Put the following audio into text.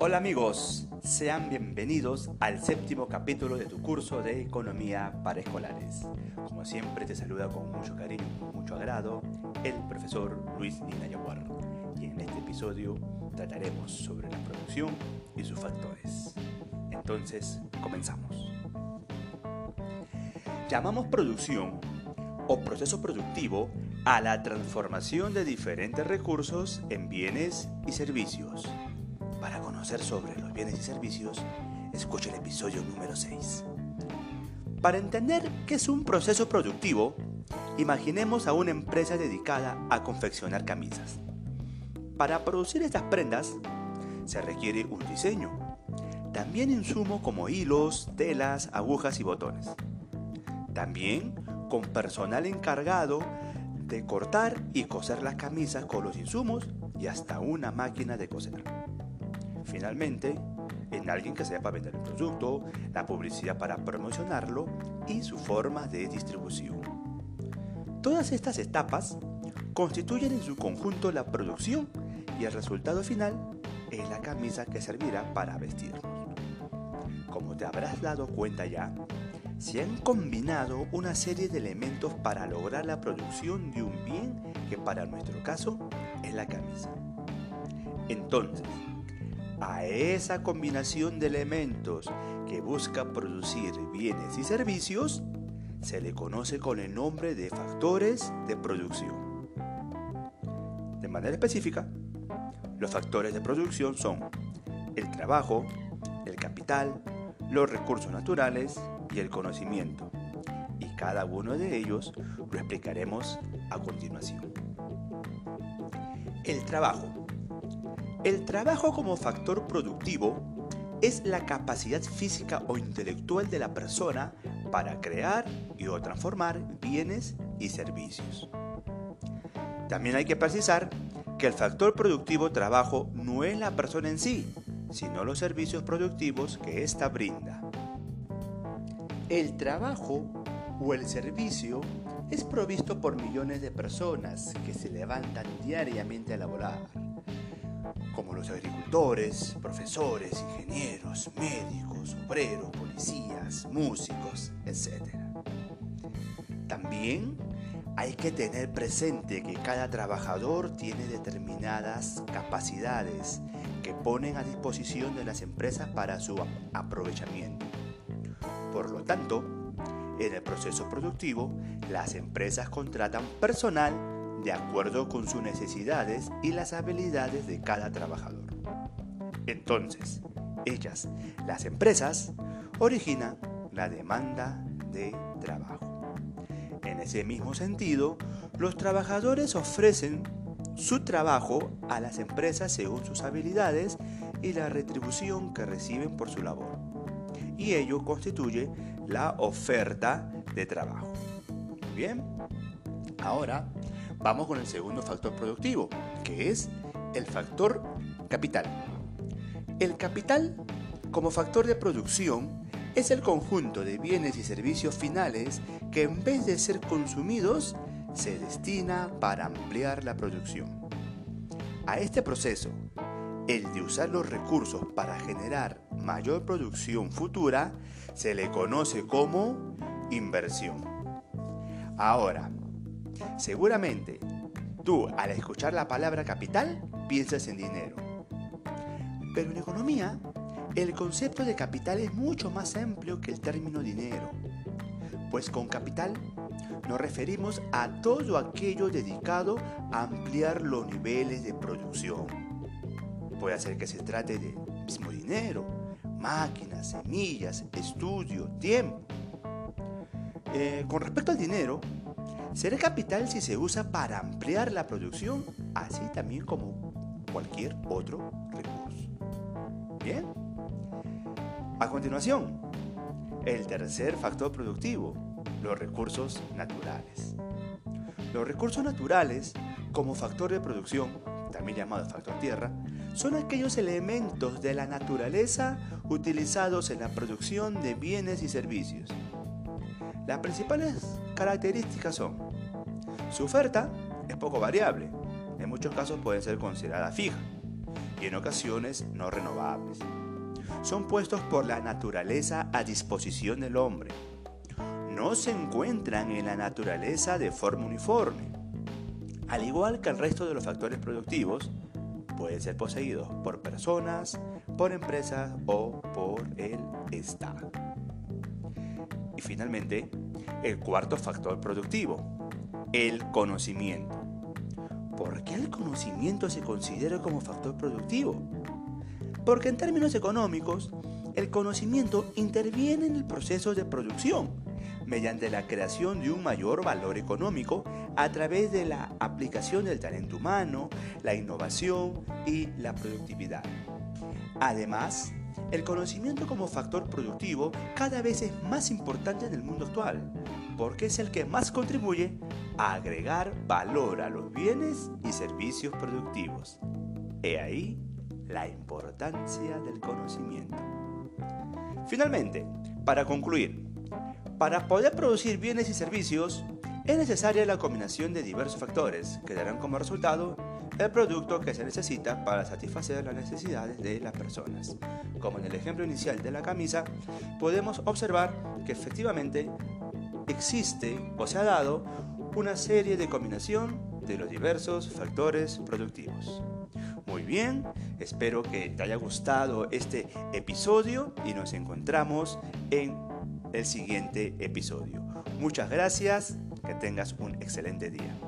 Hola amigos, sean bienvenidos al séptimo capítulo de tu curso de Economía para Escolares. Como siempre te saluda con mucho cariño y mucho agrado el profesor Luis Ninayaguar. Y en este episodio trataremos sobre la producción y sus factores. Entonces, comenzamos. Llamamos producción o proceso productivo a la transformación de diferentes recursos en bienes y servicios. Sobre los bienes y servicios, escuche el episodio número 6. Para entender qué es un proceso productivo, imaginemos a una empresa dedicada a confeccionar camisas. Para producir estas prendas se requiere un diseño, también insumo como hilos, telas, agujas y botones. También con personal encargado de cortar y coser las camisas con los insumos y hasta una máquina de coser. Finalmente, en alguien que sepa vender el producto, la publicidad para promocionarlo y su forma de distribución. Todas estas etapas constituyen en su conjunto la producción y el resultado final es la camisa que servirá para vestirnos. Como te habrás dado cuenta ya, se han combinado una serie de elementos para lograr la producción de un bien que para nuestro caso es la camisa. Entonces, a esa combinación de elementos que busca producir bienes y servicios se le conoce con el nombre de factores de producción. De manera específica, los factores de producción son el trabajo, el capital, los recursos naturales y el conocimiento. Y cada uno de ellos lo explicaremos a continuación. El trabajo. El trabajo como factor productivo es la capacidad física o intelectual de la persona para crear y o transformar bienes y servicios. También hay que precisar que el factor productivo trabajo no es la persona en sí, sino los servicios productivos que ésta brinda. El trabajo o el servicio es provisto por millones de personas que se levantan diariamente a laborar, como los agricultores, profesores, ingenieros, médicos, obreros, policías, músicos, etc. También hay que tener presente que cada trabajador tiene determinadas capacidades que ponen a disposición de las empresas para su aprovechamiento. Por lo tanto, en el proceso productivo, las empresas contratan personal de acuerdo con sus necesidades y las habilidades de cada trabajador. Entonces, ellas, las empresas, originan la demanda de trabajo. En ese mismo sentido, los trabajadores ofrecen su trabajo a las empresas según sus habilidades y la retribución que reciben por su labor. Y ello constituye la oferta de trabajo. Bien, ahora vamos con el segundo factor productivo, que es el factor capital. El capital, como factor de producción, es el conjunto de bienes y servicios finales que en vez de ser consumidos, se destina para ampliar la producción. A este proceso, el de usar los recursos para generar mayor producción futura, se le conoce como inversión. Ahora, seguramente tú al escuchar la palabra capital piensas en dinero. Pero en economía, el concepto de capital es mucho más amplio que el término dinero, pues con capital nos referimos a todo aquello dedicado a ampliar los niveles de producción. Puede ser que se trate de mismo dinero, máquinas, semillas, estudio, tiempo. Eh, con respecto al dinero, será capital si se usa para ampliar la producción, así también como cualquier otro recurso. Bien. A continuación, el tercer factor productivo, los recursos naturales. Los recursos naturales, como factor de producción, también llamado factor tierra, son aquellos elementos de la naturaleza utilizados en la producción de bienes y servicios. Las principales características son, su oferta es poco variable, en muchos casos puede ser considerada fija, y en ocasiones no renovables. Son puestos por la naturaleza a disposición del hombre. No se encuentran en la naturaleza de forma uniforme. Al igual que el resto de los factores productivos, pueden ser poseídos por personas, por empresas o por el Estado. Y finalmente, el cuarto factor productivo, el conocimiento. ¿Por qué el conocimiento se considera como factor productivo? Porque en términos económicos, el conocimiento interviene en el proceso de producción mediante la creación de un mayor valor económico a través de la aplicación del talento humano, la innovación y la productividad. Además, el conocimiento como factor productivo cada vez es más importante en el mundo actual, porque es el que más contribuye a agregar valor a los bienes y servicios productivos. He ahí la importancia del conocimiento. Finalmente, para concluir, para poder producir bienes y servicios, es necesaria la combinación de diversos factores que darán como resultado el producto que se necesita para satisfacer las necesidades de las personas. Como en el ejemplo inicial de la camisa, podemos observar que efectivamente existe o se ha dado una serie de combinación de los diversos factores productivos. Muy bien, espero que te haya gustado este episodio y nos encontramos en el siguiente episodio. Muchas gracias, que tengas un excelente día.